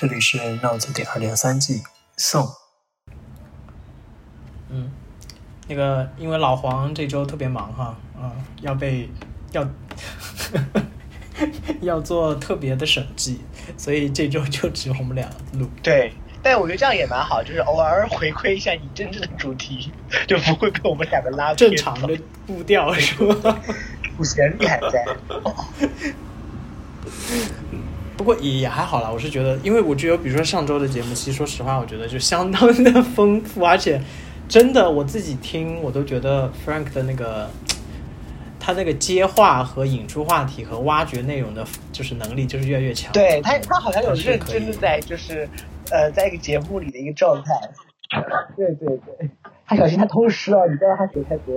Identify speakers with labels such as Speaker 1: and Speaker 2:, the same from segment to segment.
Speaker 1: 这里是 Notes 点二零三季送。
Speaker 2: 嗯，那个因为老黄这周特别忙哈，嗯，要被要 要做特别的审计，所以这周就只有我们俩录。
Speaker 3: 对，但我觉得这样也蛮好，就是偶尔回归一下你真正的主题，就不会被我们两个拉
Speaker 2: 正常的步调是吧？
Speaker 3: 主持人厉害在。
Speaker 2: 不过也也还好啦，我是觉得，因为我觉得，比如说上周的节目，其实说实话，我觉得就相当的丰富，而且真的我自己听，我都觉得 Frank 的那个 他那个接话和引出话题和挖掘内容的，就是能力就是越来越强。
Speaker 3: 对他，他好像有认真的在，就是呃，在一个节目里的一个状态。对对对，他小心他偷师啊，你不要让他学太多。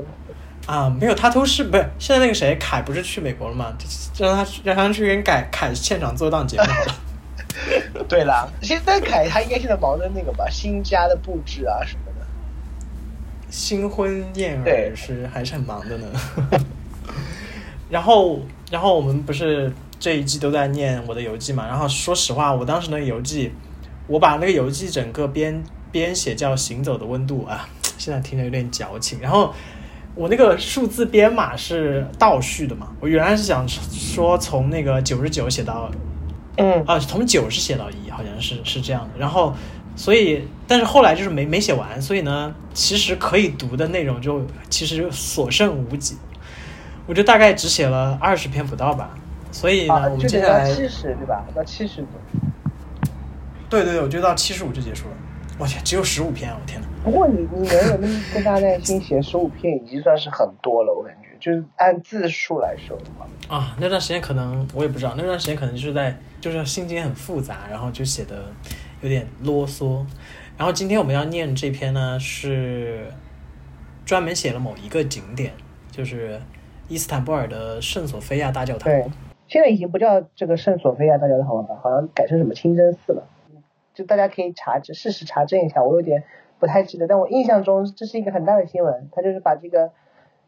Speaker 2: 啊，没有，他都是不是现在那个谁凯不是去美国了吗？让他让他去跟凯凯现场做档节目好了。
Speaker 3: 对了，现在凯他应该现在忙着那个吧，新家的布置啊什么的。
Speaker 2: 新婚燕尔是还是很忙的呢。然后，然后我们不是这一季都在念我的游记嘛？然后说实话，我当时那个游记，我把那个游记整个编编写叫《行走的温度》啊，现在听着有点矫情。然后。我那个数字编码是倒序的嘛？我原来是想说从那个九十九写到，
Speaker 3: 嗯
Speaker 2: 啊，从九十写到一，好像是是这样的。然后，所以，但是后来就是没没写完，所以呢，其实可以读的内容就其实所剩无几。我就大概只写了二十篇不到吧。所以呢，我们接下来
Speaker 3: 七十对吧？到七十
Speaker 2: 对对对，我就到七十五就结束了。我天，只有十五篇，我天哪！
Speaker 3: 不过你你能有那么大耐心写十五篇，已经算是很多了，我感觉，就是按字数来说的话。
Speaker 2: 啊，那段时间可能我也不知道，那段时间可能就是在就是心情很复杂，然后就写的有点啰嗦。然后今天我们要念这篇呢，是专门写了某一个景点，就是伊斯坦布尔的圣索菲亚大教堂。
Speaker 3: 对，现在已经不叫这个圣索菲亚大教堂了吧？好像改成什么清真寺了。就大家可以查证，事实查证一下，我有点不太记得，但我印象中这是一个很大的新闻，他就是把这个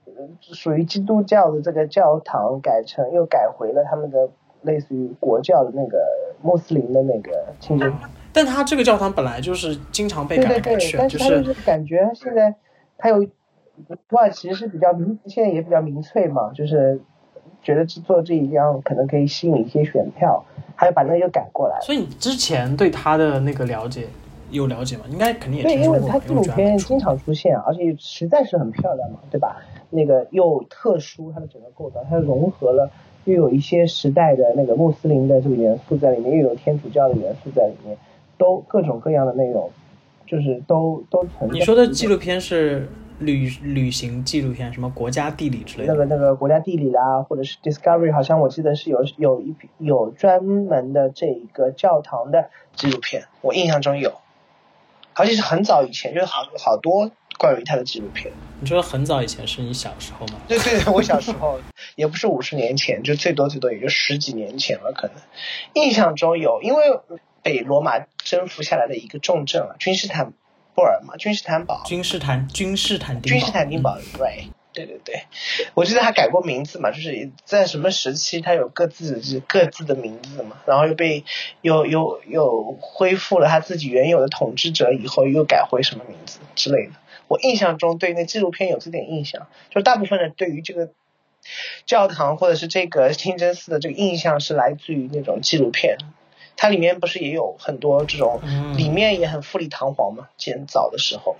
Speaker 3: 呃属于基督教的这个教堂改成又改回了他们的类似于国教的那个穆斯林的那个清真。
Speaker 2: 但他这个教堂本来就是经常被改
Speaker 3: 改
Speaker 2: 去，
Speaker 3: 但是他就是感觉现在他有土耳其是比较民，现在也比较民粹嘛，就是觉得做这一样可能可以吸引一些选票。还把那个又改过来，
Speaker 2: 所以你之前对他的那个了解有了解吗？应该肯定也
Speaker 3: 对，因为他纪录片经常出现，而且实在是很漂亮嘛，对吧？那个又特殊，它的整个构造，它融合了又有一些时代的那个穆斯林的这个元素在里面，又有天主教的元素在里面，都各种各样的内容，就是都都存在。
Speaker 2: 你说的纪录片是？旅旅行纪录片，什么国家地理之类的。
Speaker 3: 那个那个国家地理啦，或者是 Discovery，好像我记得是有有一有专门的这一个教堂的纪录片，我印象中有，而且是很早以前，就是好好多关于他的纪录片。
Speaker 2: 你说很早以前是你小时候吗？
Speaker 3: 对对，我小时候 也不是五十年前，就最多最多也就十几年前了，可能印象中有，因为被罗马征服下来的一个重镇啊，君士坦。布尔嘛，君士坦堡，
Speaker 2: 君士坦，君士坦丁，
Speaker 3: 君士坦丁堡，对，对对对，我记得他改过名字嘛，就是在什么时期他有各自各自的名字嘛，然后又被又又又恢复了他自己原有的统治者以后又改回什么名字之类的。我印象中对那纪录片有这点印象，就是大部分人对于这个教堂或者是这个清真寺的这个印象是来自于那种纪录片。它里面不是也有很多这种，里面也很富丽堂皇嘛，建早的时候，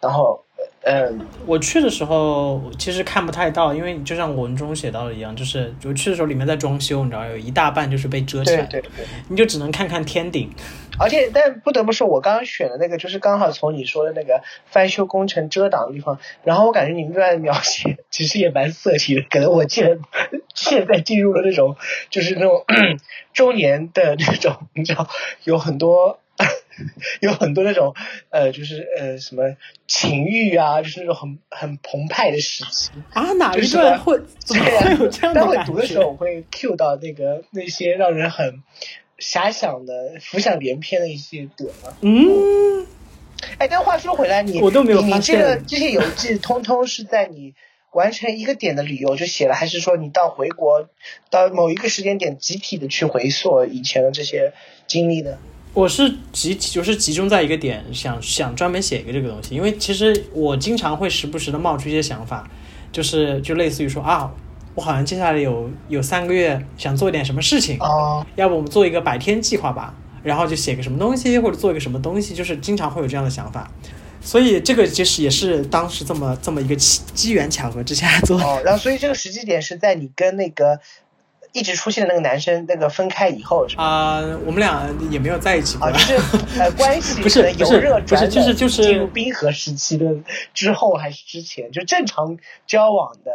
Speaker 3: 然后，嗯，
Speaker 2: 我去的时候其实看不太到，因为就像文中写到的一样，就是我去的时候里面在装修，你知道，有一大半就是被遮起来，
Speaker 3: 对对对，
Speaker 2: 你就只能看看天顶。
Speaker 3: 而且，但不得不说，我刚刚选的那个就是刚好从你说的那个翻修工程遮挡的地方，然后我感觉你们这段描写其实也蛮色情的，可能我现 现在进入了那种就是那种 周年的那种，你知道，有很多有很多那种呃，就是呃什么情欲啊，就是那种很很澎湃的时期
Speaker 2: 啊，哪一段会怎么会有这样的
Speaker 3: 待会读的时候我会 cue 到那个那些让人很。遐想的、浮想联翩的一些点
Speaker 2: 吗？嗯，
Speaker 3: 哎，但话说回来，你
Speaker 2: 我都没有，
Speaker 3: 你这个这些游记，通通是在你完成一个点的旅游就写了，还是说你到回国到某一个时间点，集体的去回溯以前的这些经历呢？
Speaker 2: 我是集就是集中在一个点，想想专门写一个这个东西，因为其实我经常会时不时的冒出一些想法，就是就类似于说啊，我好像接下来有有三个月想做一点什么事情，
Speaker 3: 哦，
Speaker 2: 要不我们做一个百天计划吧，然后就写个什么东西或者做一个什么东西，就是经常会有这样的想法，所以这个其实也是当时这么这么一个机机缘巧合之下做的。
Speaker 3: 哦，然后所以这个时机点是在你跟那个一直出现的那个男生那个分开以后？
Speaker 2: 啊、我们俩也没有在一起过
Speaker 3: 啊，。就是呃关系
Speaker 2: 不是
Speaker 3: 可能由
Speaker 2: 不是
Speaker 3: 热转冷
Speaker 2: 不是就是就是
Speaker 3: 进入冰河时期的之后还是之前？就正常交往的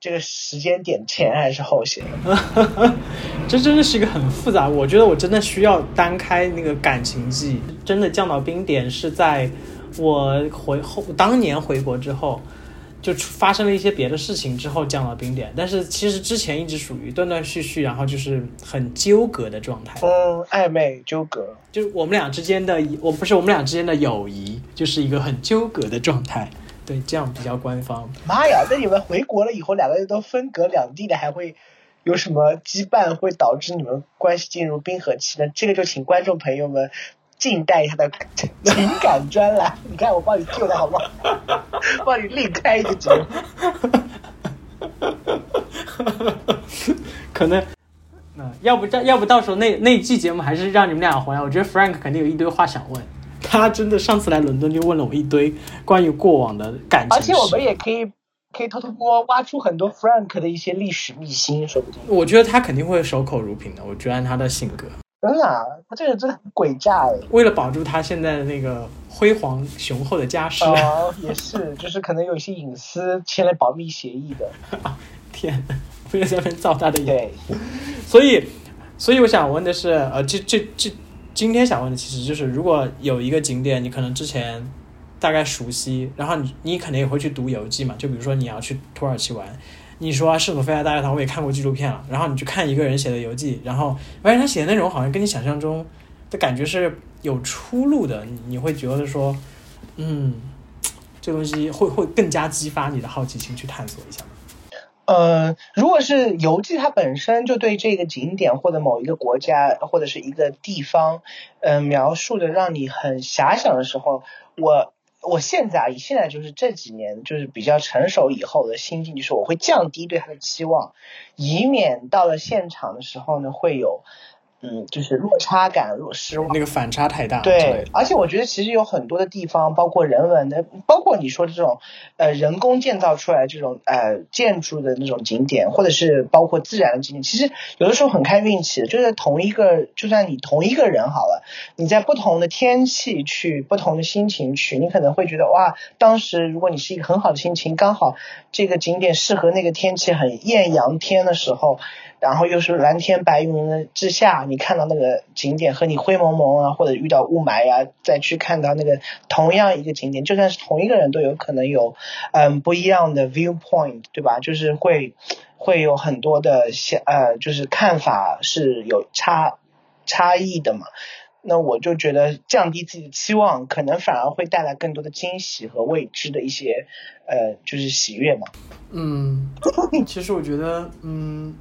Speaker 3: 这个时间点前还是后些？
Speaker 2: 这真的是一个很复杂，我觉得我真的需要单开那个感情记。真的降到冰点是在我回后当年回国之后，就出发生了一些别的事情之后降到冰点。但是其实之前一直属于断断续续，然后就是很纠葛的状态。
Speaker 3: 嗯，暧昧纠葛。
Speaker 2: 就是我们俩之间的，我不是我们俩之间的友谊，就是一个很纠葛的状态。对，这样比较官方。
Speaker 3: 妈呀，那你们回国了以后，两个人都分隔两地的，还会有什么羁绊会导致你们关系进入冰河期呢？这个就请观众朋友们静待他的情感专栏。你看我帮你救的好不好？帮你另开一个节目。
Speaker 2: 可能，那要不这要不到时候那那一季节目还是让你们俩回来，我觉得 Frank 肯定有一堆话想问。他真的上次来伦敦就问了我一堆关于过往的感情
Speaker 3: 而且我们。也可以可以偷偷摸挖出很多 Frank 的一些历史秘辛，说不定。
Speaker 2: 我觉得他肯定会守口如瓶的。我觉得按他的性格，
Speaker 3: 真的、啊，他这个真的很诡诈哎。
Speaker 2: 为了保住他现在的那个辉煌雄厚的家世，
Speaker 3: 哦，也是，就是可能有一些隐私签了保密协议的。
Speaker 2: 天，为了在那边造他的谣。
Speaker 3: 对，
Speaker 2: 所以，所以我想问的是，呃，这这这，今天想问的其实就是，如果有一个景点，你可能之前大概熟悉，然后你你肯定也会去读游记嘛，就比如说你要去土耳其玩，你说啊圣索菲亚大教堂我也看过纪录片了，然后你去看一个人写的游记，然后发现他写的内容好像跟你想象中的感觉是有出入的，你你会觉得说，嗯，这东西会会更加激发你的好奇心去探索一下吗？
Speaker 3: 呃，如果是游记，它本身就对这个景点或者某一个国家或者是一个地方，呃，描述的让你很遐想的时候，我我现在啊，现在就是这几年就是比较成熟以后的心境，就是我会降低对他的期望，以免到了现场的时候呢，会有嗯，就是落差感、落失望。
Speaker 2: 那个反差太大。
Speaker 3: 对，而且我觉得其实有很多的地方，包括人文的，包括你说这种呃人工建造出来这种呃建筑的那种景点，或者是包括自然的景点，其实有的时候很看运气的。就是同一个，就算你同一个人好了，你在不同的天气去，不同的心情去，你可能会觉得哇，当时如果你是一个很好的心情，刚好这个景点适合那个天气很艳阳天的时候。然后又是蓝天白云之下，你看到那个景点和你灰蒙蒙啊，或者遇到雾霾呀、再去看到那个同样一个景点，就算是同一个人都有可能有嗯不一样的 viewpoint，对吧？就是会会有很多的想呃，就是看法是有差差异的嘛。那我就觉得降低自己的期望，可能反而会带来更多的惊喜和未知的一些呃，就是喜悦嘛。
Speaker 2: 嗯，其实我觉得，嗯，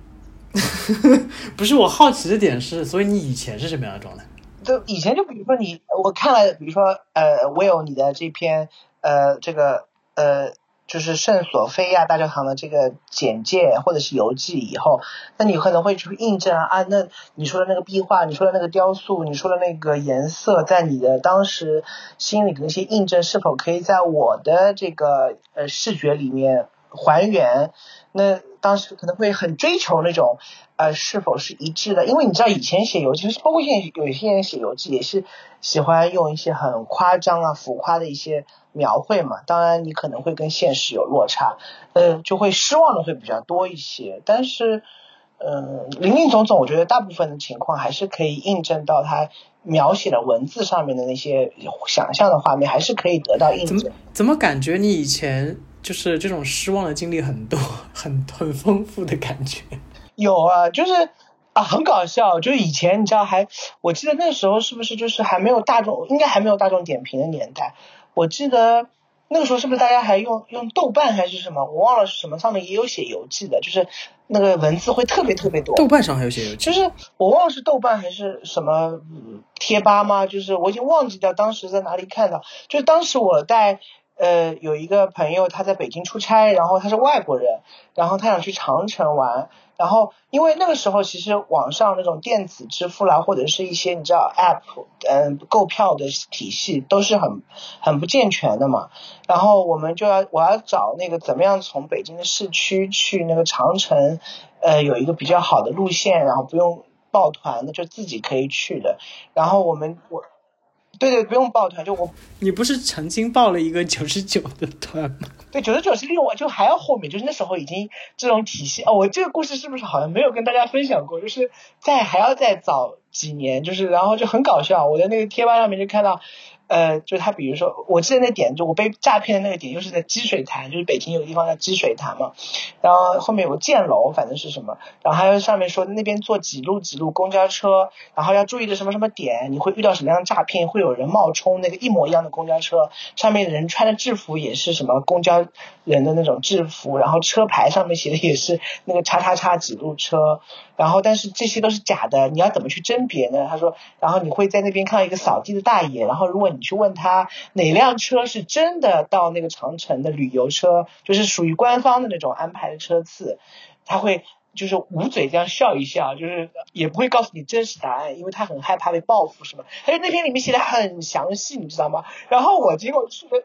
Speaker 2: 不是我好奇的点是，所以你以前是什么样的状态？
Speaker 3: 就以前就比如说你，我看了，比如说呃，Will 你的这篇呃这个呃就是圣索菲亚大教堂的这个简介或者是游记以后，那你可能会去印证啊，啊那你说的那个壁画，你说的那个雕塑，你说的那个颜色，在你的当时心里的那些印证，是否可以在我的这个呃视觉里面还原？那当时可能会很追求那种呃是否是一致的，因为你知道以前写游记，就是包括现在有些人写游记也是喜欢用一些很夸张啊、浮夸的一些描绘嘛。当然你可能会跟现实有落差，呃，就会失望的会比较多一些。但是，嗯、林林总总，我觉得大部分的情况还是可以印证到他描写的文字上面的那些想象的画面，还是可以得到印
Speaker 2: 怎么
Speaker 3: 证。
Speaker 2: 怎么感觉你以前就是这种失望的经历很多，很很丰富的感觉？
Speaker 3: 有啊，就是啊，很搞笑。就是以前你知道还，我记得那时候是不是就是还没有大众，应该还没有大众点评的年代。我记得那个时候是不是大家还用用豆瓣还是什么？我忘了是什么，上面也有写游记的，就是那个文字会特别特别多。
Speaker 2: 豆瓣上还有写游记，
Speaker 3: 就是我忘了是豆瓣还是什么贴吧吗？就是我已经忘记掉当时在哪里看到。就是当时我带呃有一个朋友他在北京出差，然后他是外国人，然后他想去长城玩。然后，因为那个时候其实网上那种电子支付啦，或者是一些你知道 App，嗯，购票的体系都是很很不健全的嘛。然后我们就要我要找那个怎么样从北京的市区去那个长城，呃，有一个比较好的路线，然后不用抱团的，就自己可以去的。然后我们我。对对，不用报团，就我。
Speaker 2: 你不是曾经报了一个九十九的团吗？
Speaker 3: 对，九十九是另外，就还要后面，就是那时候已经这种体系哦。我这个故事是不是好像没有跟大家分享过？就是在还要再早几年，就是然后就很搞笑，我在那个贴吧上面就看到。呃，就他比如说，我记得那点，就我被诈骗的那个点，就是在积水潭，就是北京有个地方叫积水潭嘛。然后后面有个箭楼，反正是什么，然后还有上面说那边坐几路几路公交车，然后要注意的什么什么点，你会遇到什么样的诈骗，会有人冒充那个一模一样的公交车，上面人穿的制服也是什么公交人的那种制服，然后车牌上面写的也是那个叉叉叉几路车，然后但是这些都是假的，你要怎么去甄别呢？他说，然后你会在那边看到一个扫地的大爷，然后如果你去问他哪辆车是真的到那个长城的旅游车，就是属于官方的那种安排的车次，他会就是捂嘴这样笑一笑，就是也不会告诉你真实答案，因为他很害怕被报复，是吗？而且那篇里面写的很详细，你知道吗？然后我结果去了。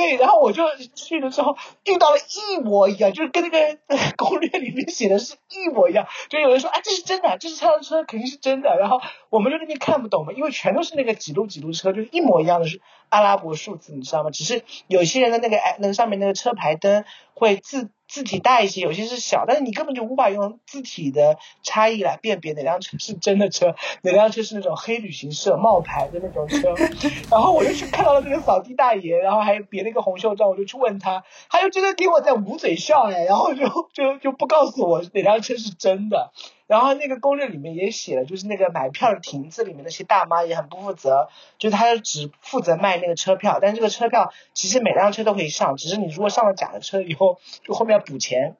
Speaker 3: 对，然后我就去了之后遇到了一模一样，就是跟那个 攻略里面写的是一模一样。就有人说啊，这是真的，这是他的车，肯定是真的。然后我们就那边看不懂嘛，因为全都是那个几路几路车，就是一模一样的是阿拉伯数字，你知道吗？只是有些人的那个哎，那个上面那个车牌灯会字。字体大一些，有些是小，但是你根本就无法用字体的差异来辨别哪辆车是真的车，哪辆车是那种黑旅行社冒牌的那种车。然后我就去看到了那个扫地大爷，然后还别了一个红袖章，我就去问他，他就真的给我在捂嘴笑哎，然后就就就不告诉我哪辆车是真的。然后那个攻略里面也写了，就是那个买票的亭子里面那些大妈也很不负责，就是他只负责卖那个车票，但这个车票其实每辆车都可以上，只是你如果上了假的车以后，就后面要补钱。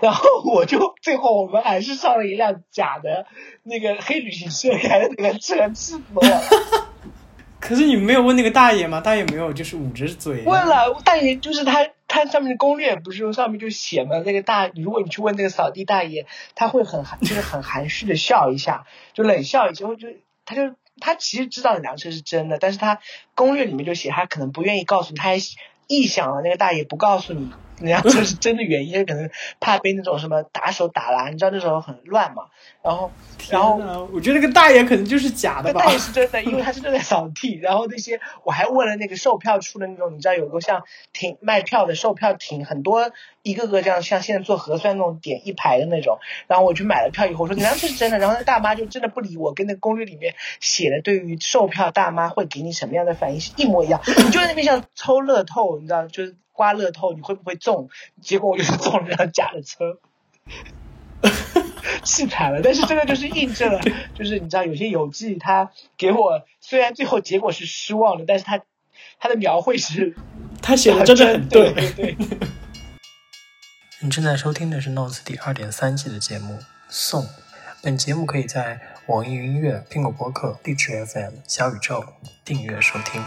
Speaker 3: 然后我就最后我们还是上了一辆假的那个黑旅行社开的那个车，气死我了。
Speaker 2: 可是你没有问那个大爷吗？大爷没有，就是捂着嘴。
Speaker 3: 问了大爷，就是他。看上面的攻略不是说上面就写嘛？那个大，如果你去问那个扫地大爷，他会很含，就是很含蓄的笑一下，就冷笑一下，就他就他其实知道辆车是真的，但是他攻略里面就写他可能不愿意告诉你，他还臆想了那个大爷不告诉你。然后这是真的原因，可能怕被那种什么打手打啦，你知道那时候很乱嘛。然后，然后
Speaker 2: 我觉得那个大爷可能就是假的吧。
Speaker 3: 大爷是真的，因为他是正在扫地。然后那些我还问了那个售票处的那种，你知道有个像停卖票的售票亭，很多一个个这样像现在做核酸那种点一排的那种。然后我去买了票以后，我说你这是真的。然后那大妈就真的不理我，跟那攻略里面写的对于售票大妈会给你什么样的反应是一模一样。你就在那边像抽乐透，你知道就是。刮乐透你会不会中？结果我就是中了辆假的车，气惨了。但是这个就是印证了，就是你知道有些游记他给我，虽然最后结果是失望的，但是他他的描绘是，
Speaker 2: 他写的真的很
Speaker 3: 对。对
Speaker 1: 你正在收听的是《Notes》第二点三季的节目《送》，本节目可以在网易云音乐、苹果播客、荔枝 FM、小宇宙订阅收听。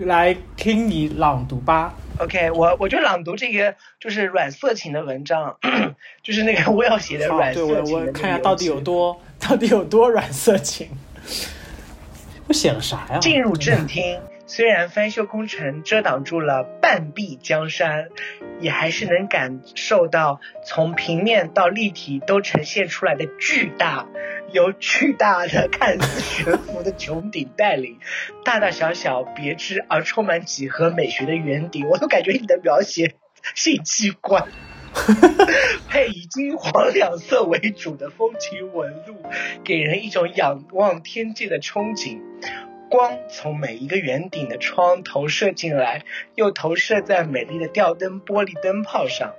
Speaker 2: 来听你朗读吧。
Speaker 3: OK，我我就朗读这个就是软色情的文章，就是那个我要写的软色
Speaker 2: 情。我我看一下到底有多 到底有多软色情。我写了啥呀？
Speaker 3: 进入正厅，虽然翻修工程遮挡住了半壁江山，也还是能感受到从平面到立体都呈现出来的巨大。由巨大的看似悬浮的穹顶带领，大大小小别致而充满几何美学的圆顶，我都感觉你的描写性器官，配以金黄两色为主的风情纹路，给人一种仰望天际的憧憬。光从每一个圆顶的窗投射进来，又投射在美丽的吊灯玻璃灯泡上。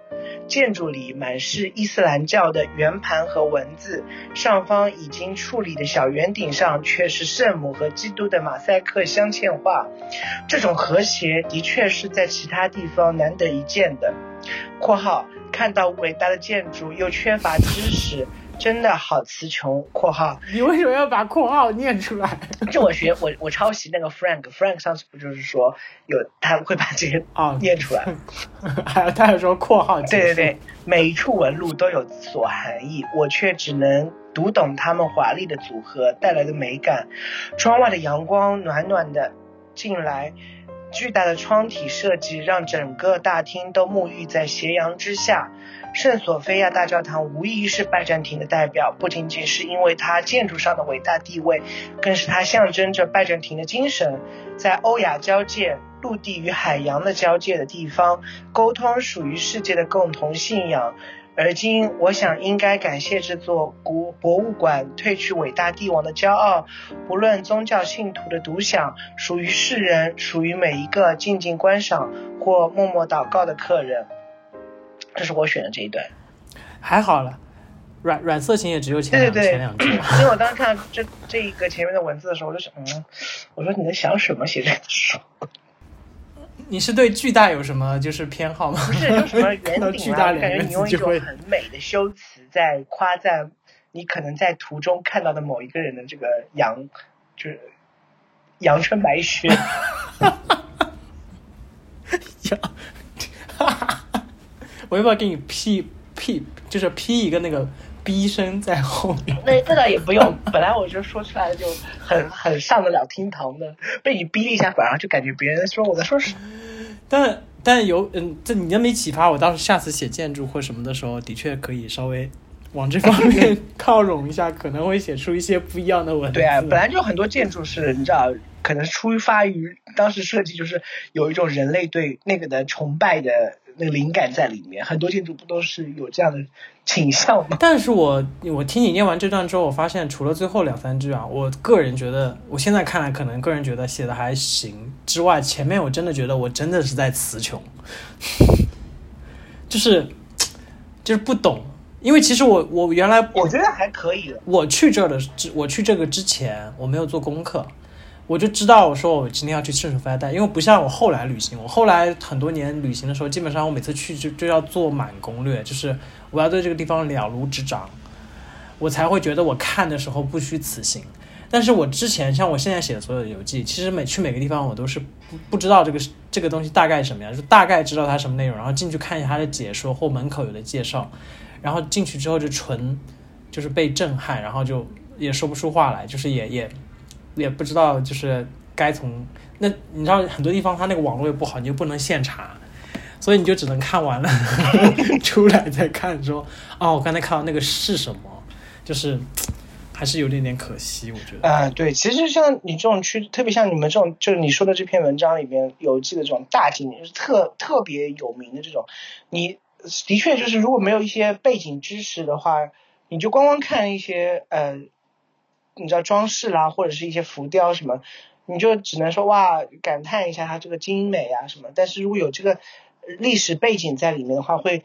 Speaker 3: 建筑里满是伊斯兰教的圆盘和文字，上方已经处理的小圆顶上却是圣母和基督的马赛克镶嵌画。这种和谐的确是在其他地方难得一见的。（括号看到伟大的建筑又缺乏知识。）真的好词穷。括号，
Speaker 2: 你为什么要把括号念出来？
Speaker 3: 就我学 我我抄袭那个 Frank，Frank 上次不就是说有他会把这些
Speaker 2: 啊
Speaker 3: 念出来？
Speaker 2: 还有他还说括号。
Speaker 3: 对对对，每一处纹路都有所含义，我却只能读懂他们华丽的组合带来的美感。窗外的阳光暖暖的进来，巨大的窗体设计让整个大厅都沐浴在斜阳之下。圣索菲亚大教堂无疑是拜占庭的代表，不仅仅是因为它建筑上的伟大地位，更是它象征着拜占庭的精神。在欧亚交界、陆地与海洋的交界的地方，沟通属于世界的共同信仰。而今，我想应该感谢这座古博物馆，褪去伟大帝王的骄傲，不论宗教信徒的独享，属于世人，属于每一个静静观赏或默默祷告的客人。这是我选的这一段，
Speaker 2: 还好了，软软色情也只有前两前两句。
Speaker 3: 因为我当时看到这这一个前面的文字的时候，我就想，嗯，我说你在想什么写这个书？
Speaker 2: 你是对巨大有什么就是偏好吗？
Speaker 3: 不是，有什么 圆顶啊，感觉你用一种很美的修辞在夸赞你可能在途中看到的某一个人的这个阳，就是阳春白雪。
Speaker 2: 哈哈。我要不要给你 P P，就是 P 一个那个 B 声在后面？
Speaker 3: 那这倒也不用，本来我就说出来就很很上得了厅堂的，被你逼了一下，反而就感觉别人说我在说什么。
Speaker 2: 但但有嗯，这你这么一启发，我倒是下次写建筑或什么的时候，的确可以稍微往这方面 靠拢一下，可能会写出一些不一样的文字。
Speaker 3: 对啊，本来就很多建筑是你知道，可能出发于当时设计就是有一种人类对那个的崇拜的。那个灵感在里面，很多建筑不都是有这样的倾向吗？
Speaker 2: 但是我我听你念完这段之后，我发现除了最后两三句啊，我个人觉得，我现在看来可能个人觉得写的还行之外，前面我真的觉得我真的是在词穷，就是就是不懂，因为其实我我原来
Speaker 3: 我觉得还可以的，
Speaker 2: 我去这儿的之我去这个之前我没有做功课。我就知道，我说我今天要去圣索菲亚带，因为不像我后来旅行，我后来很多年旅行的时候，基本上我每次去就就要做满攻略，就是我要对这个地方了如指掌，我才会觉得我看的时候不虚此行。但是我之前像我现在写的所有的游记，其实每去每个地方我都是不不知道这个这个东西大概什么样，就大概知道它什么内容，然后进去看一下它的解说或门口有的介绍，然后进去之后就纯就是被震撼，然后就也说不出话来，就是也也。也不知道就是该从那你知道很多地方它那个网络也不好，你就不能现查，所以你就只能看完了 出来再看说哦，我刚才看到那个是什么，就是还是有点点可惜，我觉得。
Speaker 3: 啊，对，其实像你这种区，特别像你们这种，就是你说的这篇文章里边有记的这种大景点，是特特别有名的这种，你的确就是如果没有一些背景知识的话，你就光光看一些呃。你知道装饰啦，或者是一些浮雕什么，你就只能说哇，感叹一下它这个精美啊什么。但是如果有这个历史背景在里面的话，会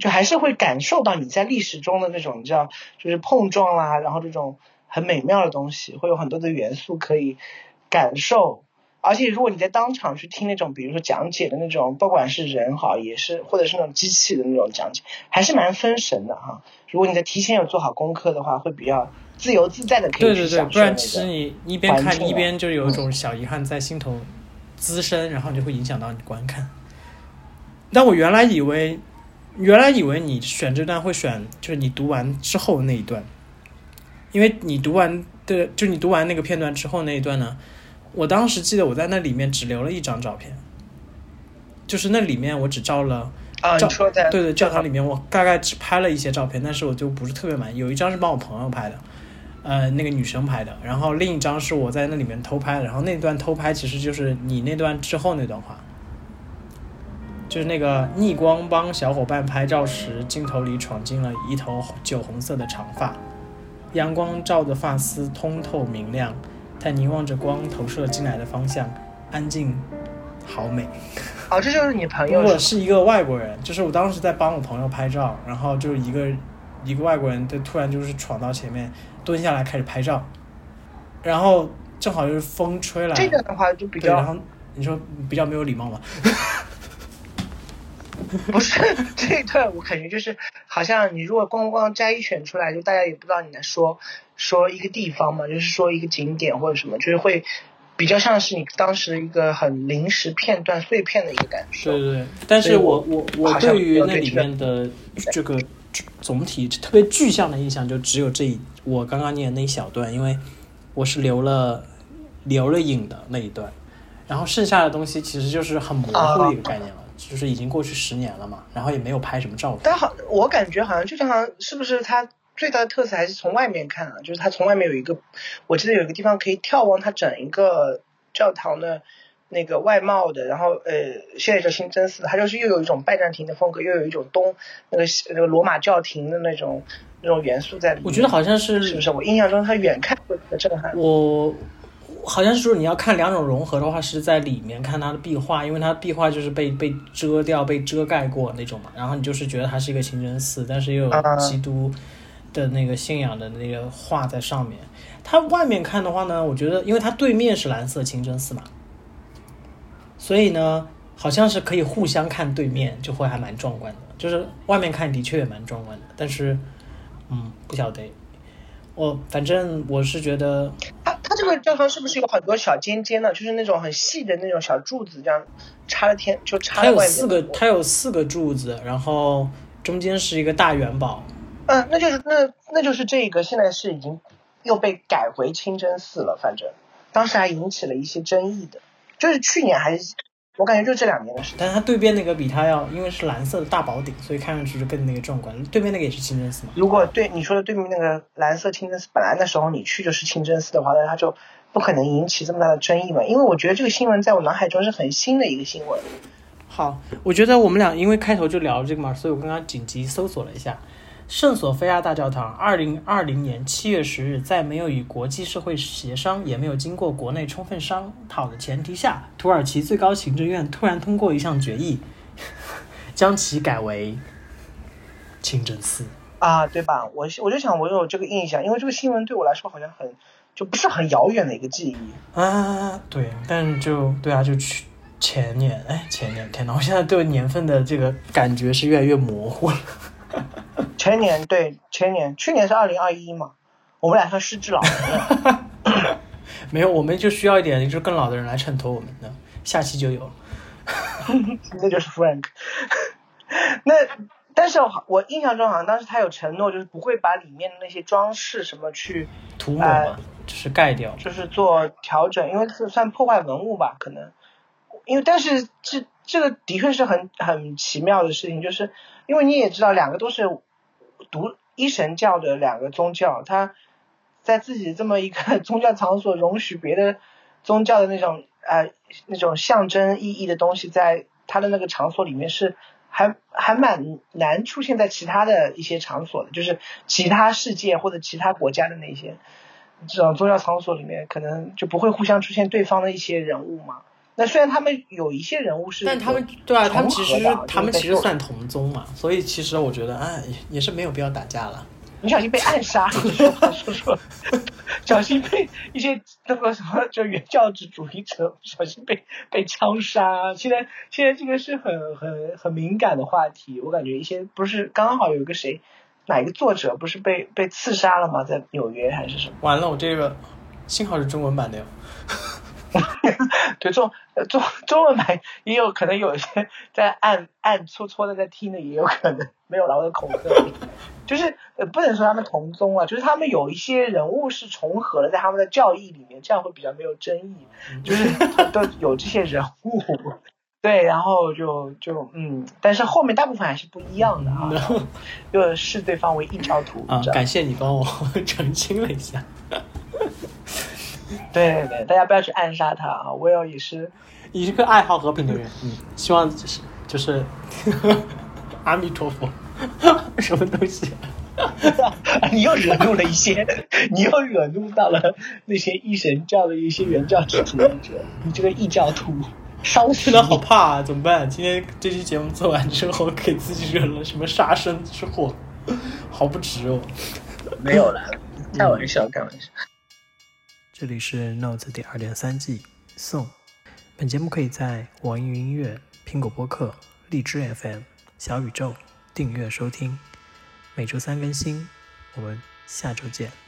Speaker 3: 就还是会感受到你在历史中的那种，你知道，就是碰撞啦，然后这种很美妙的东西，会有很多的元素可以感受。而且如果你在当场去听那种，比如说讲解的那种，不管是人好，也是或者是那种机器的那种讲解，还是蛮分神的哈。如果你在提前有做好功课的话，会比较。自由自在的可以
Speaker 2: 对对对，不然其实你一边看一边就有一种小遗憾在心头滋生，然后就会影响到你观看。但我原来以为，原来以为你选这段会选就是你读完之后那一段，因为你读完的就你读完那个片段之后那一段呢，我当时记得我在那里面只留了一张照片，就是那里面我只照了。
Speaker 3: 啊，
Speaker 2: 教对对，教堂里面我大概只拍了一些照片，但是我就不是特别满意。有一张是帮我朋友拍的。呃，那个女生拍的，然后另一张是我在那里面偷拍的，然后那段偷拍其实就是你那段之后那段话，就是那个逆光帮小伙伴拍照时，镜头里闯进了一头酒红色的长发，阳光照的发丝通透明亮，他凝望着光投射进来的方向，安静，好美。
Speaker 3: 哦，这就是你朋友。
Speaker 2: 我是一个外国人，就是我当时在帮我朋友拍照，然后就一个一个外国人，他突然就是闯到前面，蹲下来开始拍照，然后正好就是风吹来，
Speaker 3: 这个的话就比较，
Speaker 2: 然后你说比较没有礼貌吗？
Speaker 3: 不是这一段，我感觉就是好像你如果光光摘一选出来，就大家也不知道你在说说一个地方嘛，就是说一个景点或者什么，就是会比较像是你当时一个很临时片段碎片的一个感受。
Speaker 2: 对对对，但是我我我对于那里面的这个总体特别具象的印象，就只有这一我刚刚念那一小段，因为我是留了留了影的那一段，然后剩下的东西其实就是很模糊的一个概念了。就是已经过去十年了嘛，然后也没有拍什么照片。
Speaker 3: 但好，我感觉好像就像是不是它最大的特色还是从外面看啊？就是它从外面有一个，我记得有一个地方可以眺望它整一个教堂的那个外貌的。然后呃，现在叫清真寺，它就是又有一种拜占庭的风格，又有一种东那个那个罗马教廷的那种那种元素在里面。
Speaker 2: 我觉得好像是
Speaker 3: 是不是？我印象中它远看会很震撼。
Speaker 2: 我。好像是说你要看两种融合的话，是在里面看它的壁画，因为它壁画就是被被遮掉、被遮盖过那种嘛。然后你就是觉得它是一个清真寺，但是又有基督的那个信仰的那个画在上面。它外面看的话呢，我觉得因为它对面是蓝色清真寺嘛，所以呢，好像是可以互相看对面，就会还蛮壮观的。就是外面看的确也蛮壮观的，但是嗯，不晓得。我反正我是觉得，
Speaker 3: 它它这个教堂是不是有很多小尖尖的，就是那种很细的那种小柱子，这样插了天就插。
Speaker 2: 它有四个，它有四个柱子，然后中间是一个大元宝。
Speaker 3: 嗯，那就是那那就是这个现在是已经又被改回清真寺了，反正当时还引起了一些争议的，就是去年还是。我感觉就这两年的事，
Speaker 2: 但是它对边那个比它要，因为是蓝色的大宝顶，所以看上去就更那个壮观。对面那个也是清真寺嘛？
Speaker 3: 如果对你说的对面那个蓝色清真寺，本来那时候你去就是清真寺的话，那它就不可能引起这么大的争议嘛。因为我觉得这个新闻在我脑海中是很新的一个新闻。
Speaker 2: 好，我觉得我们俩因为开头就聊这个嘛，所以我刚刚紧急搜索了一下。圣索菲亚大教堂，二零二零年七月十日，在没有与国际社会协商，也没有经过国内充分商讨的前提下，土耳其最高行政院突然通过一项决议，将其改为清真寺
Speaker 3: 啊，对吧？我我就想我有这个印象，因为这个新闻对我来说好像很就不是很遥远的一个记忆
Speaker 2: 啊。对，但就对啊，就去前年，哎，前年，天呐，我现在对年份的这个感觉是越来越模糊了。
Speaker 3: 前年对前年，去年是二零二一嘛，我们俩算失智老人了。
Speaker 2: 没有，我们就需要一点就是更老的人来衬托我们的，下期就有。
Speaker 3: 那就是 Frank。那但是我印象中好像当时他有承诺，就是不会把里面的那些装饰什么去
Speaker 2: 涂抹嘛，就是盖掉，
Speaker 3: 就是做调整，因为是算破坏文物吧，可能。因为但是这这个的确是很很奇妙的事情，就是因为你也知道，两个都是。独一神教的两个宗教，他在自己这么一个 宗教场所容许别的宗教的那种呃那种象征意义的东西，在他的那个场所里面是还还蛮难出现在其他的一些场所的，就是其他世界或者其他国家的那些这种宗教场所里面，可能就不会互相出现对方的一些人物嘛。那虽然他们有一些人物是，
Speaker 2: 但他们对啊，他们其实他们其实算同宗嘛，所以其实我觉得，哎，也是没有必要打架了。
Speaker 3: 你小心被暗杀，说话说说，小心被一些那个什么，就原教旨主义者，小心被被枪杀。现在现在这个是很很很敏感的话题，我感觉一些不是刚好有一个谁，哪一个作者不是被被刺杀了吗？在纽约还是什么？
Speaker 2: 完了，我这个幸好是中文版的哟。
Speaker 3: 对中中中文版也有可能有一些在暗暗搓搓的在听的也有可能没有了我的恐吓，就是呃不能说他们同宗啊，就是他们有一些人物是重合了在他们的教义里面，这样会比较没有争议，就是都有这些人物，对，然后就就嗯，但是后面大部分还是不一样的啊，就视对方为异教徒
Speaker 2: 啊，感谢你帮我 澄清了一下。
Speaker 3: 对对对，大家不要去暗杀他啊！我要也是，
Speaker 2: 一个爱好和平的人，嗯，希望就是就是 阿弥陀佛，什么东西？
Speaker 3: 你又惹怒了一些，你又惹怒到了那些一神教的一些原教旨主义者，你这个异教徒。烧
Speaker 4: 真的好怕啊！怎么办？今天这期节目做完之后，给自己惹了什么杀身之祸？好不值哦！
Speaker 3: 没有啦，开玩笑，开玩笑。
Speaker 2: 这里是 Note 第二点三季送。本节目可以在网易云音乐、苹果播客、荔枝 FM、小宇宙订阅收听，每周三更新。我们下周见。